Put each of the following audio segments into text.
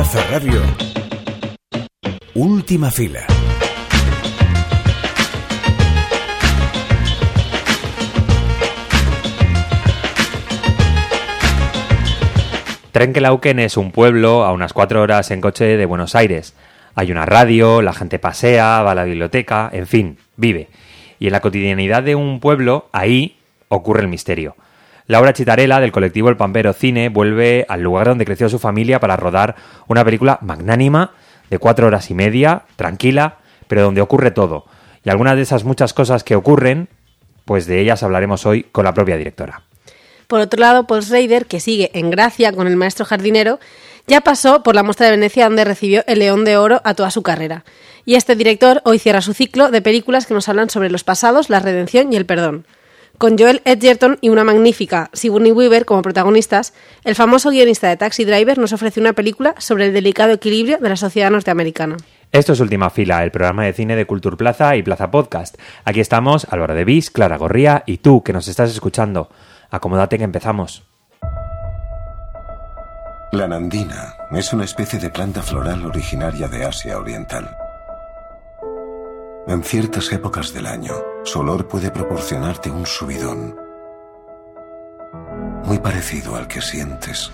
Plaza Radio. Última fila. Trenquelauquen es un pueblo a unas cuatro horas en coche de Buenos Aires. Hay una radio, la gente pasea, va a la biblioteca, en fin, vive. Y en la cotidianidad de un pueblo, ahí ocurre el misterio. Laura Chitarela, del colectivo El Pampero Cine, vuelve al lugar donde creció su familia para rodar una película magnánima de cuatro horas y media, tranquila, pero donde ocurre todo. Y algunas de esas muchas cosas que ocurren, pues de ellas hablaremos hoy con la propia directora. Por otro lado, Paul Schrader, que sigue en gracia con el maestro jardinero, ya pasó por la muestra de Venecia donde recibió el León de Oro a toda su carrera. Y este director hoy cierra su ciclo de películas que nos hablan sobre los pasados, la redención y el perdón. Con Joel Edgerton y una magnífica Sigourney Weaver como protagonistas, el famoso guionista de Taxi Driver nos ofrece una película sobre el delicado equilibrio de la sociedad norteamericana. Esto es Última Fila, el programa de cine de Cultur Plaza y Plaza Podcast. Aquí estamos Álvaro de Vis, Clara Gorría y tú que nos estás escuchando. Acomódate que empezamos. La nandina es una especie de planta floral originaria de Asia Oriental. En ciertas épocas del año, su olor puede proporcionarte un subidón, muy parecido al que sientes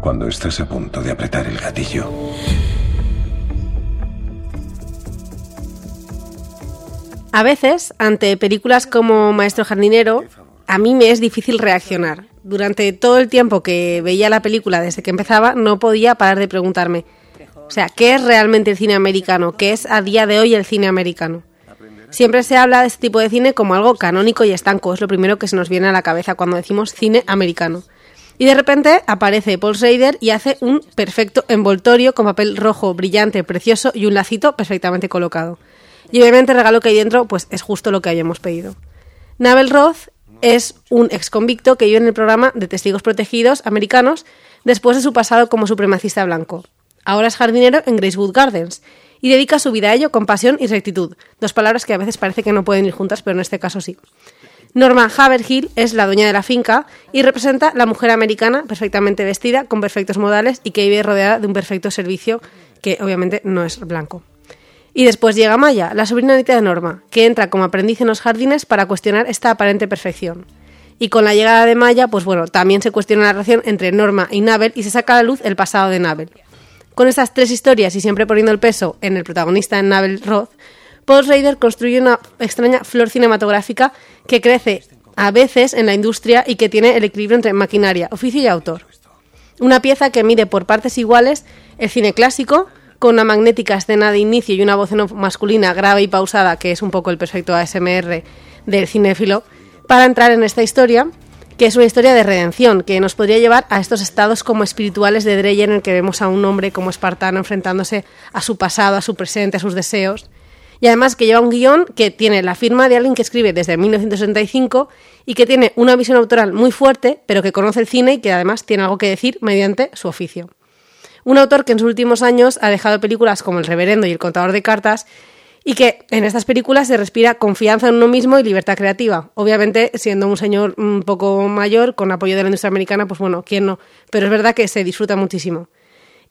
cuando estás a punto de apretar el gatillo. A veces, ante películas como Maestro Jardinero, a mí me es difícil reaccionar. Durante todo el tiempo que veía la película desde que empezaba, no podía parar de preguntarme, sea, ¿qué es realmente el cine americano? ¿Qué es a día de hoy el cine americano? Siempre se habla de este tipo de cine como algo canónico y estanco, es lo primero que se nos viene a la cabeza cuando decimos cine americano. Y de repente aparece Paul Schrader y hace un perfecto envoltorio con papel rojo, brillante, precioso y un lacito perfectamente colocado. Y obviamente el regalo que hay dentro pues es justo lo que habíamos pedido. Nabel Roth es un ex convicto que vive en el programa de testigos protegidos americanos después de su pasado como supremacista blanco. Ahora es jardinero en Gracewood Gardens y dedica su vida a ello con pasión y rectitud, dos palabras que a veces parece que no pueden ir juntas, pero en este caso sí. Norma Haverhill es la dueña de la finca y representa la mujer americana perfectamente vestida, con perfectos modales y que vive rodeada de un perfecto servicio que obviamente no es blanco. Y después llega Maya, la sobrinita de Norma, que entra como aprendiz en los jardines para cuestionar esta aparente perfección. Y con la llegada de Maya, pues bueno, también se cuestiona la relación entre Norma y Nabel y se saca a la luz el pasado de Nabel. Con estas tres historias y siempre poniendo el peso en el protagonista, en Nabel Roth, Paul Schrader construye una extraña flor cinematográfica que crece a veces en la industria y que tiene el equilibrio entre maquinaria, oficio y autor. Una pieza que mide por partes iguales el cine clásico, con una magnética escena de inicio y una voz masculina grave y pausada, que es un poco el perfecto ASMR del cinéfilo, para entrar en esta historia que es una historia de redención, que nos podría llevar a estos estados como espirituales de Dreyer, en el que vemos a un hombre como espartano enfrentándose a su pasado, a su presente, a sus deseos. Y además que lleva un guion que tiene la firma de alguien que escribe desde 1965 y que tiene una visión autoral muy fuerte, pero que conoce el cine y que además tiene algo que decir mediante su oficio. Un autor que en sus últimos años ha dejado películas como El Reverendo y El Contador de Cartas y que en estas películas se respira confianza en uno mismo y libertad creativa. Obviamente, siendo un señor un poco mayor, con apoyo de la industria americana, pues bueno, ¿quién no? Pero es verdad que se disfruta muchísimo.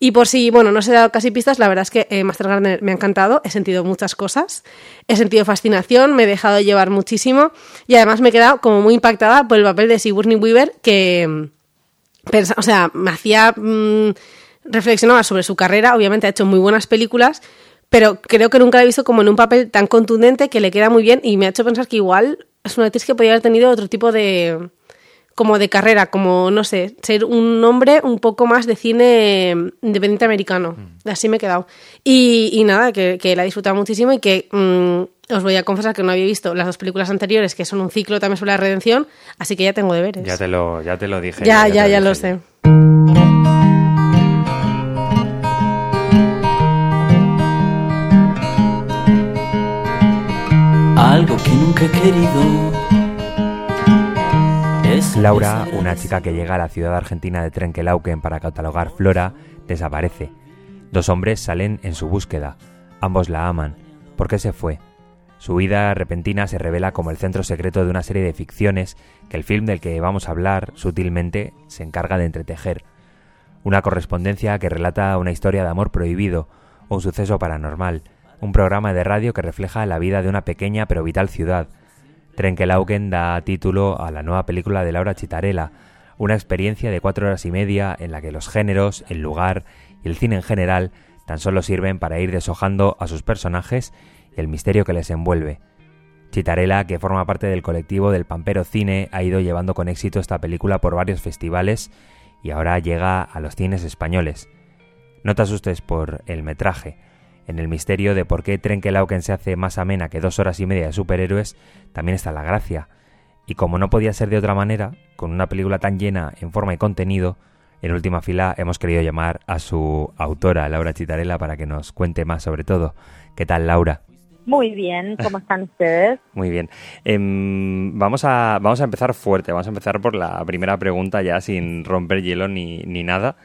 Y por si, bueno, no se he dado casi pistas, la verdad es que eh, Master Gardener me ha encantado, he sentido muchas cosas, he sentido fascinación, me he dejado llevar muchísimo y además me he quedado como muy impactada por el papel de Sigourney Weaver que, o sea, me hacía mm, reflexionar sobre su carrera, obviamente ha hecho muy buenas películas, pero creo que nunca la he visto como en un papel tan contundente que le queda muy bien y me ha hecho pensar que igual es una actriz que podría haber tenido otro tipo de como de carrera, como no sé, ser un hombre un poco más de cine independiente americano. Mm. Así me he quedado. Y, nada, que, la he disfrutado muchísimo y que mm, os voy a confesar que no había visto las dos películas anteriores, que son un ciclo también sobre la redención, así que ya tengo deberes. Ya te lo, ya te lo dije. Ya, ya, ya, lo sé. Que nunca he querido. Es Laura, una chica que llega a la ciudad argentina de Trenquelauquen para catalogar flora, desaparece. Dos hombres salen en su búsqueda. Ambos la aman. ¿Por qué se fue? Su vida repentina se revela como el centro secreto de una serie de ficciones que el film del que vamos a hablar sutilmente se encarga de entretejer. una correspondencia que relata una historia de amor prohibido o un suceso paranormal, un programa de radio que refleja la vida de una pequeña pero vital ciudad. Trenkelauken da título a la nueva película de Laura Chitarella, una experiencia de cuatro horas y media en la que los géneros, el lugar y el cine en general tan solo sirven para ir deshojando a sus personajes y el misterio que les envuelve. Chitarella, que forma parte del colectivo del Pampero Cine, ha ido llevando con éxito esta película por varios festivales y ahora llega a los cines españoles. No te asustes por el metraje. En el misterio de por qué Trenkelauken se hace más amena que dos horas y media de superhéroes, también está la gracia. Y como no podía ser de otra manera, con una película tan llena en forma y contenido, en última fila hemos querido llamar a su autora, Laura Chitarella, para que nos cuente más sobre todo. ¿Qué tal, Laura? Muy bien, ¿cómo están ustedes? Muy bien. Em, vamos, a, vamos a empezar fuerte, vamos a empezar por la primera pregunta ya sin romper hielo ni, ni nada.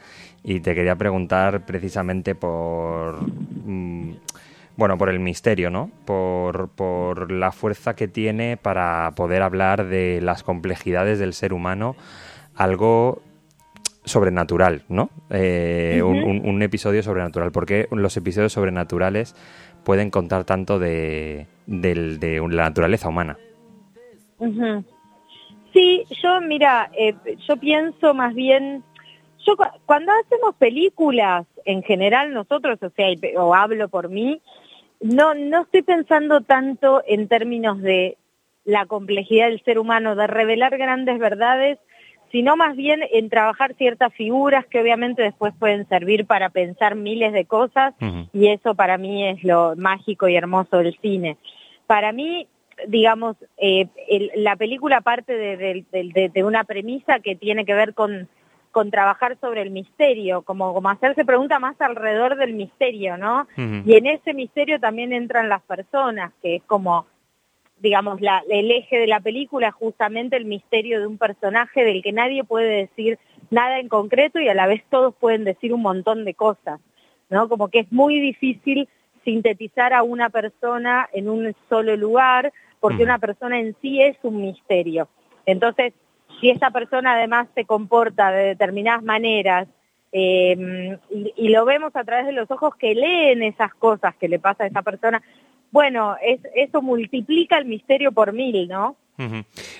Y te quería preguntar precisamente por... Mm, bueno, por el misterio, ¿no? Por, por la fuerza que tiene para poder hablar de las complejidades del ser humano, algo sobrenatural, ¿no? Eh, un, episodio sobrenatural. ¿Por qué los episodios sobrenaturales pueden contar tanto de, la naturaleza humana? Sí, yo, mira, eh, yo pienso más bien, yo cuando hacemos películas, en general nosotros, o sea, o hablo por mí, no, no estoy pensando tanto en términos de la complejidad del ser humano, de revelar grandes verdades, sino más bien en trabajar ciertas figuras que obviamente después pueden servir para pensar miles de cosas y eso para mí es lo mágico y hermoso del cine. Para mí, digamos, eh, la película parte de, una premisa que tiene que ver con, con trabajar sobre el misterio, como, como hacerse preguntas más alrededor del misterio, ¿no? Y en ese misterio también entran las personas, que es como digamos, la, el eje de la película justamente el misterio de un personaje del que nadie puede decir nada en concreto y a la vez todos pueden decir un montón de cosas, ¿no? Como que es muy difícil sintetizar a una persona en un solo lugar, porque una persona en sí es un misterio. Entonces, si esa persona además se comporta de determinadas maneras, eh, y, y, lo vemos a través de los ojos que leen esas cosas que le pasa a esa persona, bueno, es, eso multiplica el misterio por mil, ¿no?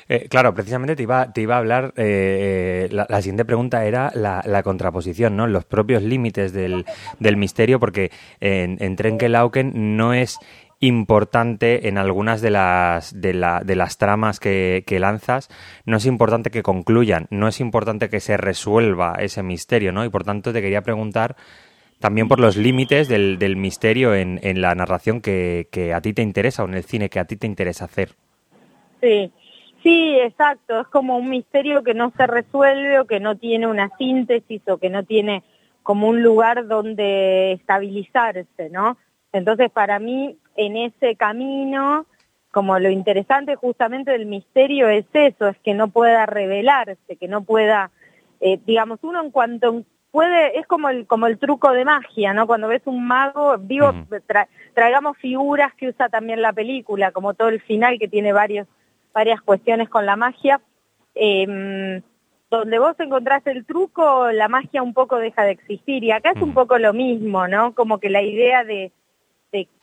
Eh, claro, precisamente te iba, te iba a hablar, eh, la, siguiente pregunta era la, contraposición, ¿no? Los propios límites del, del misterio, porque en, en Trenkelauken no es importante en algunas de las, de, la, de las tramas que, que, lanzas, no es importante que concluyan, no es importante que se resuelva ese misterio, ¿no? Y por tanto te quería preguntar también por los límites del, del misterio en, en, la narración que, que, a ti te interesa o en el cine que a ti te interesa hacer. Sí, sí, exacto. Es como un misterio que no se resuelve o que no tiene una síntesis o que no tiene como un lugar donde estabilizarse, ¿no? Entonces, para mí, en ese camino, como lo interesante justamente del misterio es eso, es que no pueda revelarse, que no pueda, eh, digamos, uno en cuanto puede, es como el, como el truco de magia, ¿no? Cuando ves un mago, digo, traigamos figuras que usa también la película, como todo el final que tiene varios, varias cuestiones con la magia. Eh, donde vos encontrás el truco, la magia un poco deja de existir. Y acá es un poco lo mismo, ¿no? Como que la idea de,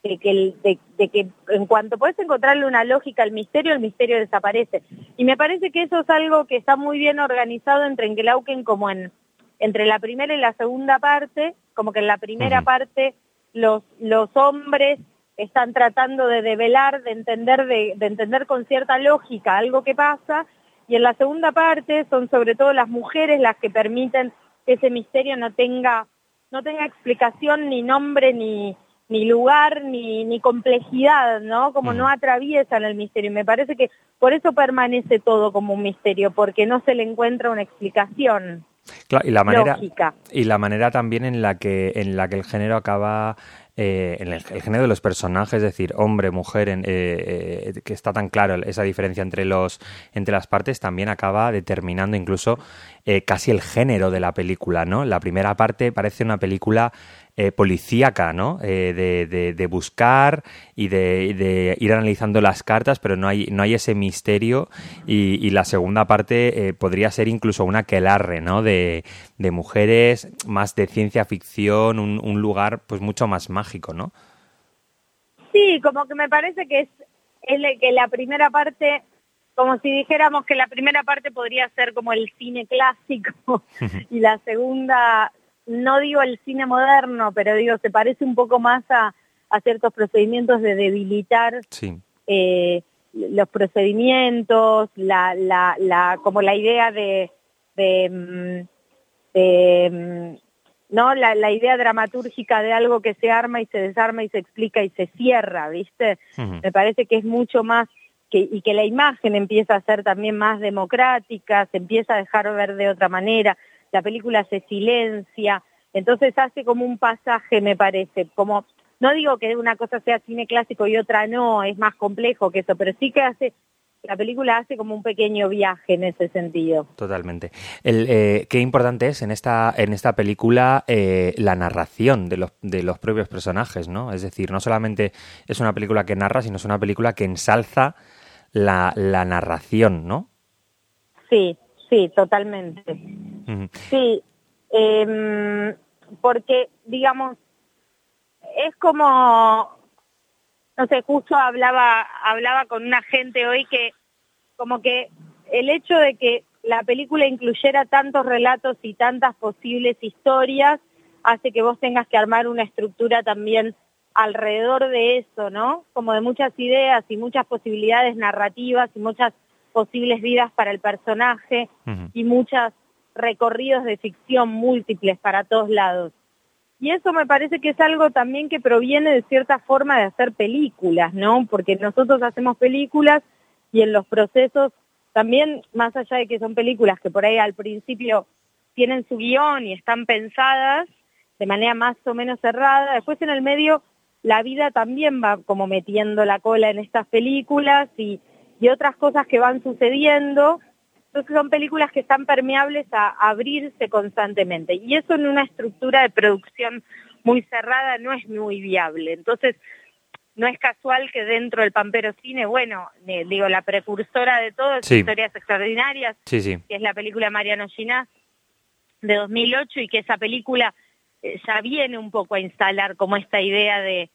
de, que, de, de, que en cuanto podés encontrarle una lógica al misterio, el misterio desaparece. Y me parece que eso es algo que está muy bien organizado entre Engelauken como en entre la primera y la segunda parte, como que en la primera parte los, los hombres están tratando de develar, de entender, de, entender con cierta lógica algo que pasa, y en la segunda parte son sobre todo las mujeres las que permiten que ese misterio no tenga, no tenga explicación, ni nombre, ni, ni lugar, ni, ni complejidad, ¿no? Como no atraviesan el misterio. Y me parece que por eso permanece todo como un misterio, porque no se le encuentra una explicación y la manera y la manera también en la que en la que el género acaba eh, en el, género de los personajes, es decir, hombre, mujer, en, eh, eh, que está tan claro esa diferencia entre los entre las partes, también acaba determinando incluso casi el género de la película, ¿no? La primera parte parece una película eh, policíaca, ¿no? Eh, de, buscar y de, ir analizando las cartas, pero no hay, no hay ese misterio y, la segunda parte eh, podría ser incluso una quelarre, ¿no? De, mujeres, más de ciencia ficción, un, un, lugar pues mucho más mágico, ¿no? Sí, como que me parece que es, es que la primera parte como si dijéramos que la primera parte podría ser como el cine clásico y la segunda, no digo el cine moderno, pero digo, se parece un poco más a, ciertos procedimientos de debilitar eh, los procedimientos, la, la, la, como la idea de, de, mm, mm, no la, la, idea dramatúrgica de algo que se arma y se desarma y se explica y se cierra, ¿viste? Me parece que es mucho más y que la imagen empieza a ser también más democrática, se empieza a dejar ver de otra manera, la película se silencia, entonces hace como un pasaje, me parece, como, no digo que una cosa sea cine clásico y otra no, es más complejo que eso, pero sí que hace, la película hace como un pequeño viaje en ese sentido. Totalmente. El, eh, qué importante es en esta, en esta película eh, la narración de los, de los propios personajes, ¿no? Es decir, no solamente es una película que narra, sino es una película que ensalza la, la narración, ¿no? Sí, sí, totalmente. Sí, em, porque, digamos, es como, no sé, justo hablaba, hablaba con una gente hoy que como que el hecho de que la película incluyera tantos relatos y tantas posibles historias hace que vos tengas que armar una estructura también alrededor de eso, ¿no? Como de muchas ideas y muchas posibilidades narrativas y muchas posibles vidas para el personaje y muchos recorridos de ficción múltiples para todos lados. Y eso me parece que es algo también que proviene de cierta forma de hacer películas, ¿no? Porque nosotros hacemos películas y en los procesos también, más allá de que son películas que por ahí al principio tienen su guion y están pensadas de manera más o menos cerrada, después en el medio la vida también va como metiendo la cola en estas películas y, otras cosas que van sucediendo. Entonces son películas que están permeables a, abrirse constantemente. Y eso en una estructura de producción muy cerrada no es muy viable. Entonces, no es casual que dentro del Pampero Cine, bueno, eh, digo, la precursora de todo es Historias Extraordinarias, que es la película Mariano Ginás de 2008 y que esa película eh, ya viene un poco a instalar como esta idea de,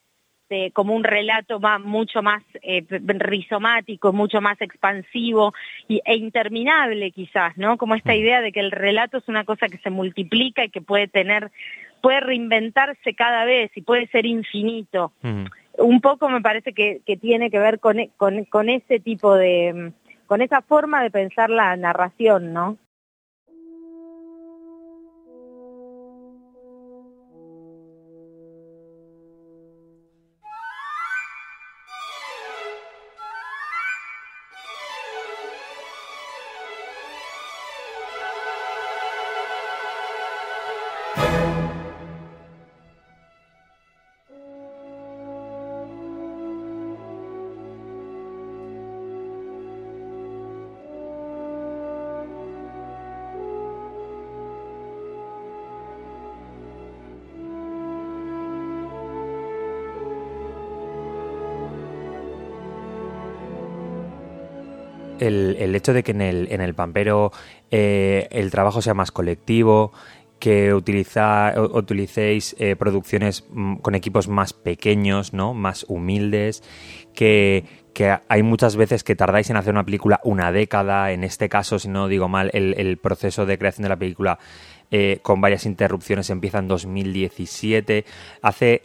como un relato más, mucho más eh, rizomático, mucho más expansivo y, e interminable quizás, ¿no? Como esta mm. idea de que el relato es una cosa que se multiplica y que puede tener, puede reinventarse cada vez y puede ser infinito. Mm. Un poco me parece que, que tiene que ver con, con, con ese tipo de, con esa forma de pensar la narración, ¿no? El, hecho de que en el, en el Pampero eh, el trabajo sea más colectivo, que utiliza, utilicéis eh, producciones mm, con equipos más pequeños, ¿no? más humildes, que, hay muchas veces que tardáis en hacer una película una década, en este caso, si no digo mal, el, proceso de creación de la película eh, con varias interrupciones empieza en 2017, hace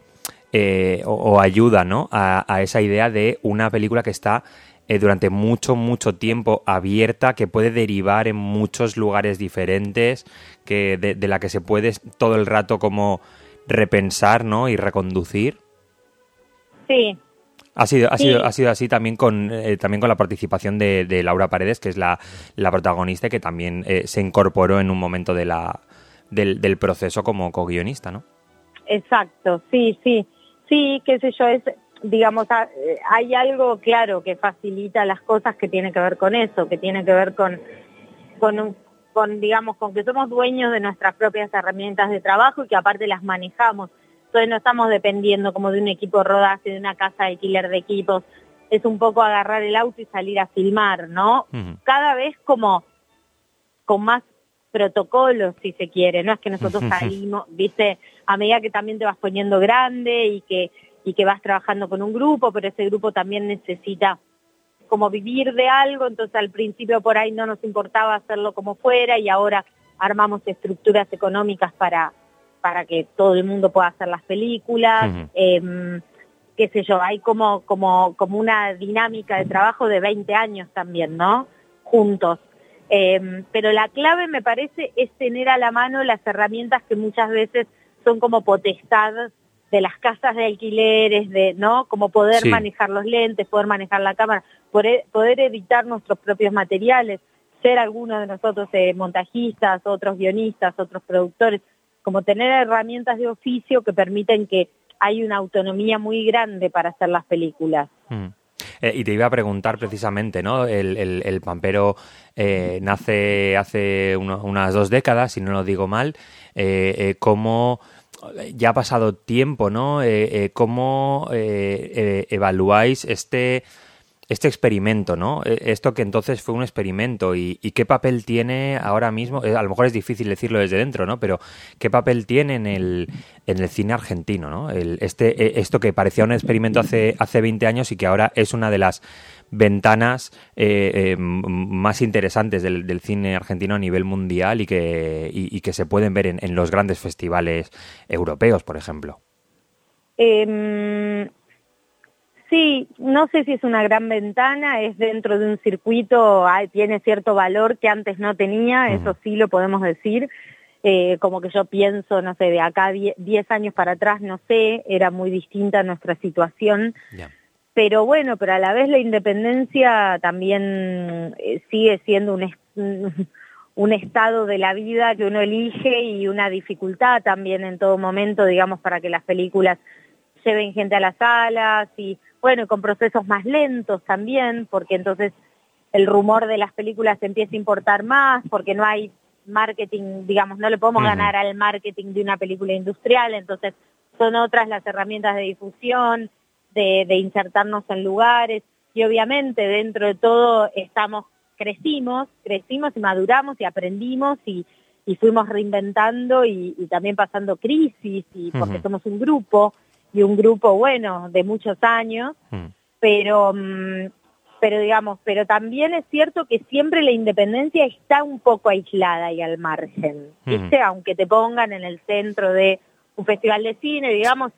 o, ayuda ¿no? a esa idea de una película que está eh, durante mucho, mucho tiempo abierta, que puede derivar en muchos lugares diferentes, que de, la que se puede todo el rato como repensar, ¿no? Y reconducir. Sí. Ha sido, ha sido, ha sido así también con, eh, también con la participación de, Laura Paredes, que es la, la protagonista que también eh, se incorporó en un momento de la, del, del proceso como co-guionista, ¿no? Exacto, sí, sí. Sí, qué sé yo, es, digamos, eh, hay algo claro que facilita las cosas que tiene que ver con eso, que tiene que ver con, con, con, digamos, con que somos dueños de nuestras propias herramientas de trabajo y que aparte las manejamos. Entonces no estamos dependiendo como de un equipo rodaje, de una casa de alquiler de equipos. Es un poco agarrar el auto y salir a filmar, ¿no? Cada vez como con más protocolos, si se quiere. No es que nosotros salimos, viste, a medida que también te vas poniendo grande y que, y que vas trabajando con un grupo, pero ese grupo también necesita como vivir de algo, entonces al principio por ahí no nos importaba hacerlo como fuera y ahora armamos estructuras económicas para, para que todo el mundo pueda hacer las películas. Em, qué sé yo, hay como, como, como una dinámica de trabajo de 20 años también, ¿no? Juntos. Em, pero la clave me parece es tener a la mano las herramientas que muchas veces son como potestad de las casas de alquileres, de, ¿no? Como poder manejar los lentes, poder manejar la cámara, poder, poder editar nuestros propios materiales, ser algunos de nosotros eh, montajistas, otros guionistas, otros productores, como tener herramientas de oficio que permiten que hay una autonomía muy grande para hacer las películas. Mm. Eh, y te iba a preguntar precisamente, ¿no? El, el, Pampero eh, nace hace unas dos décadas, si no lo digo mal. Eh, ¿Cómo ya ha pasado tiempo, ¿no? ¿Cómo evaluáis este este experimento, ¿no? E, esto que entonces fue un experimento y, qué papel tiene ahora mismo, eh, a lo mejor es difícil decirlo desde dentro, ¿no? Pero qué papel tiene en el, en el cine argentino, ¿no? Este, e, esto que parecía un experimento hace, hace 20 años y que ahora es una de las ventanas eh, eh, más interesantes del, cine argentino a nivel mundial y que, y, que se pueden ver en, los grandes festivales europeos, por ejemplo. Em, Sí, no sé si es una gran ventana, es dentro de un circuito, tiene cierto valor que antes no tenía, eso sí lo podemos decir. Eh, como que yo pienso, no sé, de acá 10 años para atrás, no sé, era muy distinta nuestra situación. Pero bueno, pero a la vez la independencia también eh, sigue siendo un, un estado de la vida que uno elige y una dificultad también en todo momento, digamos, para que las películas lleven gente a las salas y bueno, con procesos más lentos también, porque entonces el rumor de las películas empieza a importar más, porque no hay marketing, digamos, no le podemos ganar al marketing de una película industrial, entonces son otras las herramientas de difusión, de, insertarnos en lugares, y obviamente dentro de todo estamos, crecimos, crecimos y maduramos y aprendimos y, fuimos reinventando y, también pasando crisis, y porque somos un grupo, y un grupo, bueno, de muchos años, mm. pero, mm, pero digamos, pero también es cierto que siempre la independencia está un poco aislada y al margen, mm. ¿viste? Aunque te pongan en el centro de un festival de cine, digamos,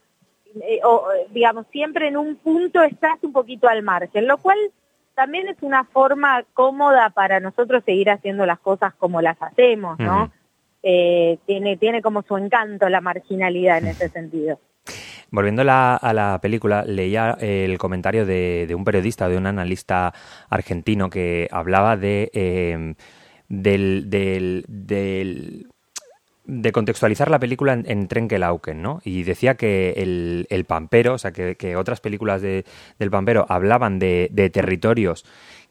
eh, o, digamos, siempre en un punto estás un poquito al margen, lo cual también es una forma cómoda para nosotros seguir haciendo las cosas como las hacemos, ¿no? Eh, tiene, tiene como su encanto la marginalidad en ese sentido. Volviendo a la película, leía el comentario de, un periodista, de un analista argentino que hablaba de em, del, de contextualizar la película en, en Trenkelauken, ¿no? Y decía que el, Pampero, o sea, que, otras películas de, del Pampero hablaban de, de territorios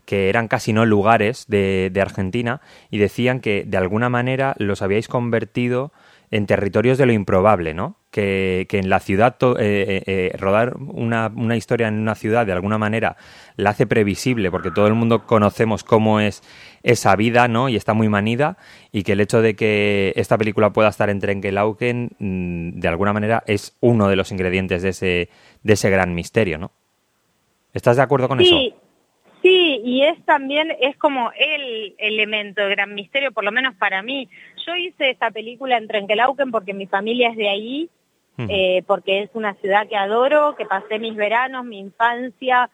que eran casi no lugares de, de, Argentina y decían que de alguna manera los habíais convertido en territorios de lo improbable, ¿no? Que, en la ciudad, eh, eh, eh, rodar una, una, historia en una ciudad de alguna manera la hace previsible, porque todo el mundo conocemos cómo es esa vida, ¿no? Y está muy manida, y que el hecho de que esta película pueda estar en Trenkelauken, mm, de alguna manera, es uno de los ingredientes de ese, de ese gran misterio, ¿no? ¿Estás de acuerdo con sí. eso? Sí, y es también, es como el elemento de gran misterio, por lo menos para mí. Yo hice esta película en Trenkelauken porque mi familia es de ahí, eh, porque es una ciudad que adoro, que pasé mis veranos, mi infancia,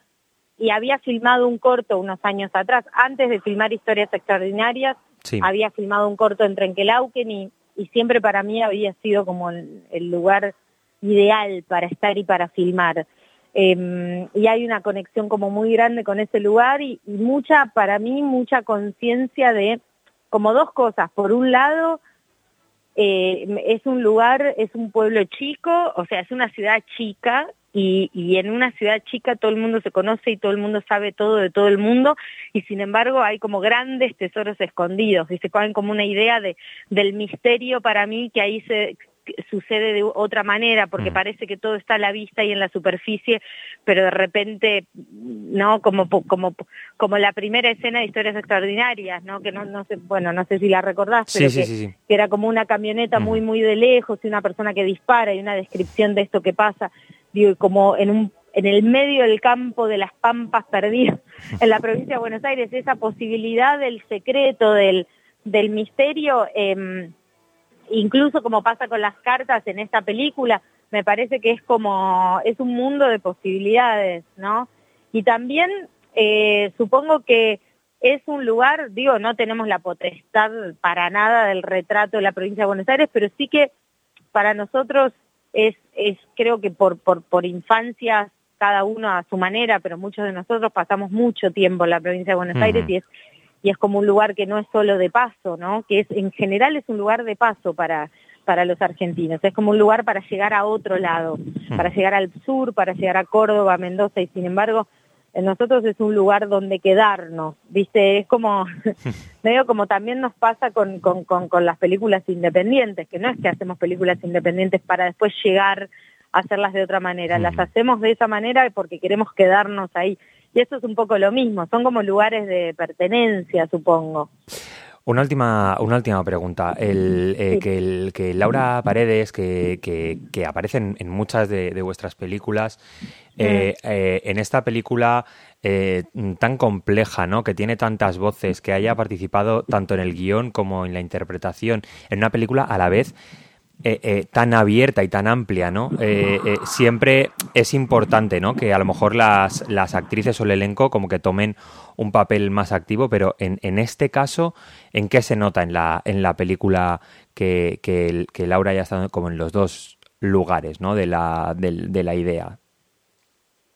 y había filmado un corto unos años atrás, antes de filmar Historias Extraordinarias, había filmado un corto en Trenkelauken y, y siempre para mí había sido como el lugar ideal para estar y para filmar. Em, y hay una conexión como muy grande con ese lugar y, mucha, para mí, mucha conciencia de como dos cosas. Por un lado, eh, es un lugar, es un pueblo chico, o sea, es una ciudad chica y, y, en una ciudad chica todo el mundo se conoce y todo el mundo sabe todo de todo el mundo y sin embargo hay como grandes tesoros escondidos y se ponen como una idea de, del misterio para mí que ahí se, sucede de otra manera, porque Mm. parece que todo está a la vista y en la superficie, pero de repente, ¿no? Como, como, como la primera escena de Historias Extraordinarias, ¿no? Que no, no sé, bueno, no sé si la recordás, Sí, pero sí, que, sí, sí. que era como una camioneta muy, muy de lejos y una persona que dispara y una descripción de esto que pasa, digo, como en un en el medio del campo de las pampas perdidas en la provincia de Buenos Aires, esa posibilidad del secreto, del, del misterio, eh, incluso como pasa con las cartas en esta película, me parece que es como, es un mundo de posibilidades, ¿no? Y también eh, supongo que es un lugar, digo, no tenemos la potestad para nada del retrato de la provincia de Buenos Aires, pero sí que para nosotros es, es creo que por, por, por infancias, cada uno a su manera, pero muchos de nosotros pasamos mucho tiempo en la provincia de Buenos. Aires y es y es como un lugar que no es solo de paso, ¿no? Que es en general es un lugar de paso para para los argentinos, es como un lugar para llegar a otro lado, para llegar al sur, para llegar a Córdoba, Mendoza y sin embargo en nosotros es un lugar donde quedarnos, ¿viste? Es como, medio como también nos pasa con, con, con, con las películas independientes, que no es que hacemos películas independientes para después llegar a hacerlas de otra manera, las Ujú. hacemos de esa manera porque queremos quedarnos ahí. Y eso es un poco lo mismo, son como lugares de pertenencia, supongo. Una última, una última pregunta. El, eh, Sí. que, el, que Laura Paredes, que, que, que aparece en, en muchas de, de vuestras películas, eh, eh, en esta película tan compleja, ¿no? que tiene tantas voces, que haya participado tanto en el guion como en la interpretación, en una película a la vez eh, eh, tan abierta y tan amplia, ¿no? Eh, eh, siempre es importante, ¿no? Que a lo mejor las, las actrices o el elenco como que tomen un papel más activo, pero en, en este caso, ¿en qué se nota en la, en la película que, que, que Laura haya estado como en los dos lugares, ¿no? De la, del- de la idea.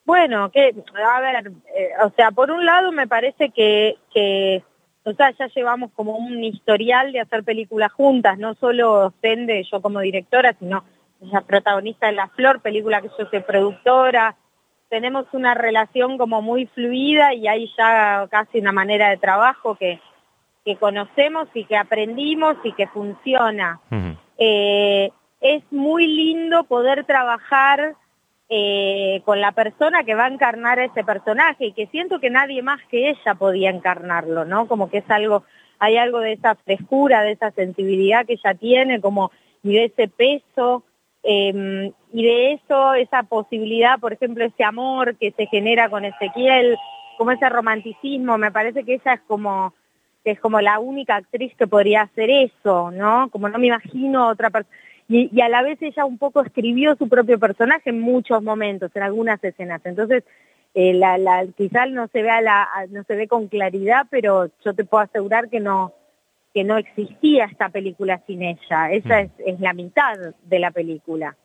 Bueno, que, a ver, eh, o sea, por un lado me parece que, que, o sea, ya llevamos como un historial de hacer películas juntas, no solo Sende, yo como directora, sino ella protagonista de La Flor, película que yo soy productora. Tenemos una relación como muy fluida y hay ya casi una manera de trabajo que, que conocemos y que aprendimos y que funciona. Eh, es muy lindo poder trabajar eh, con la persona que va a encarnar ese personaje y que siento que nadie más que ella podía encarnarlo, ¿no? Como que es algo, hay algo de esa frescura, de esa sensibilidad que ella tiene, como y de ese peso eh, y de eso, esa posibilidad, por ejemplo, ese amor que se genera con Ezequiel, como ese romanticismo, me parece que ella es como es como la única actriz que podría hacer eso, ¿no? Como no me imagino otra persona. Y, y a la vez ella un poco escribió su propio personaje en muchos momentos, en algunas escenas. Entonces, eh, la, la, quizás no se vea la, no se ve con claridad, pero yo te puedo asegurar que no, que no existía esta película sin ella. Ella Mm. es, es la mitad de la película.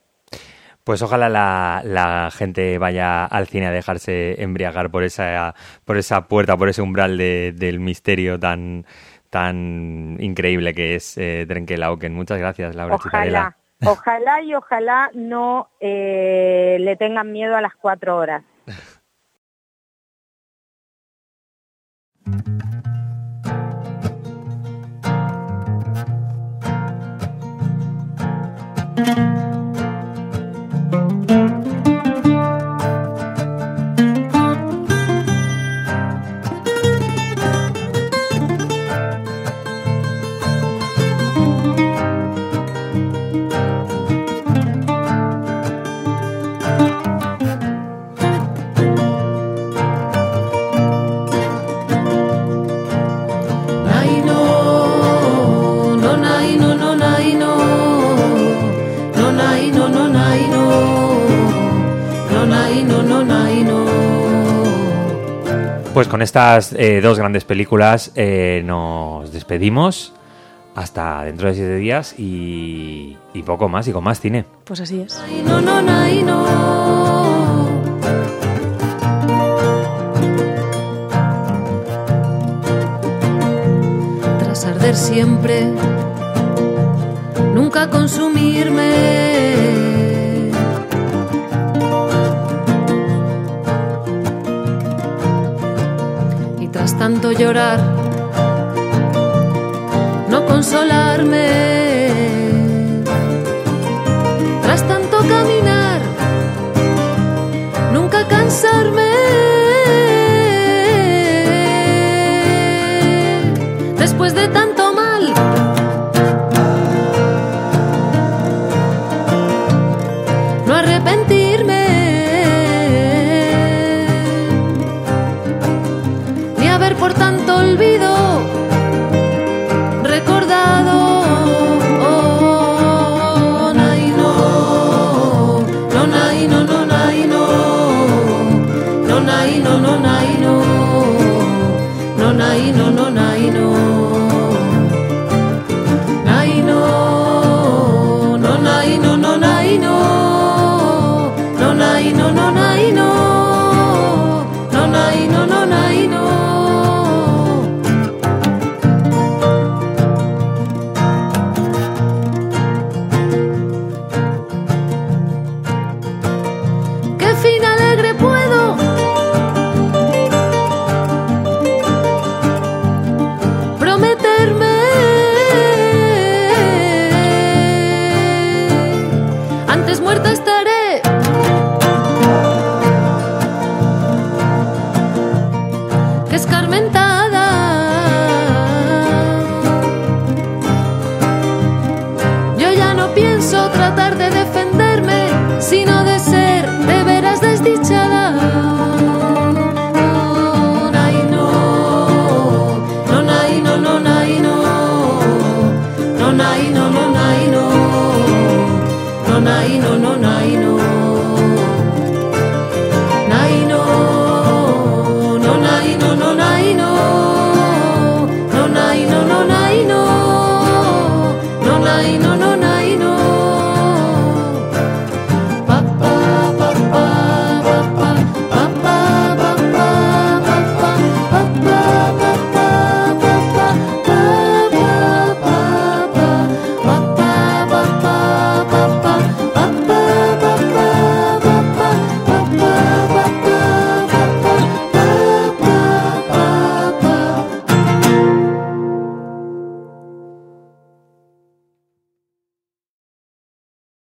Pues ojalá la, la gente vaya al cine a dejarse embriagar por esa, por esa puerta, por ese umbral de- del misterio tan, tan increíble que es eh, Trenkelauken. Muchas gracias, Laura Chitarela. Ojalá, ojalá y ojalá no eh, le tengan miedo a las cuatro horas. Pues con estas eh, dos grandes películas eh, nos despedimos hasta dentro de siete días y, y poco más y con más cine. Pues así es. Nai no no nai no. Tras arder siempre, nunca consumirme. Tanto llorar, no consolarme. No, nay, no, no,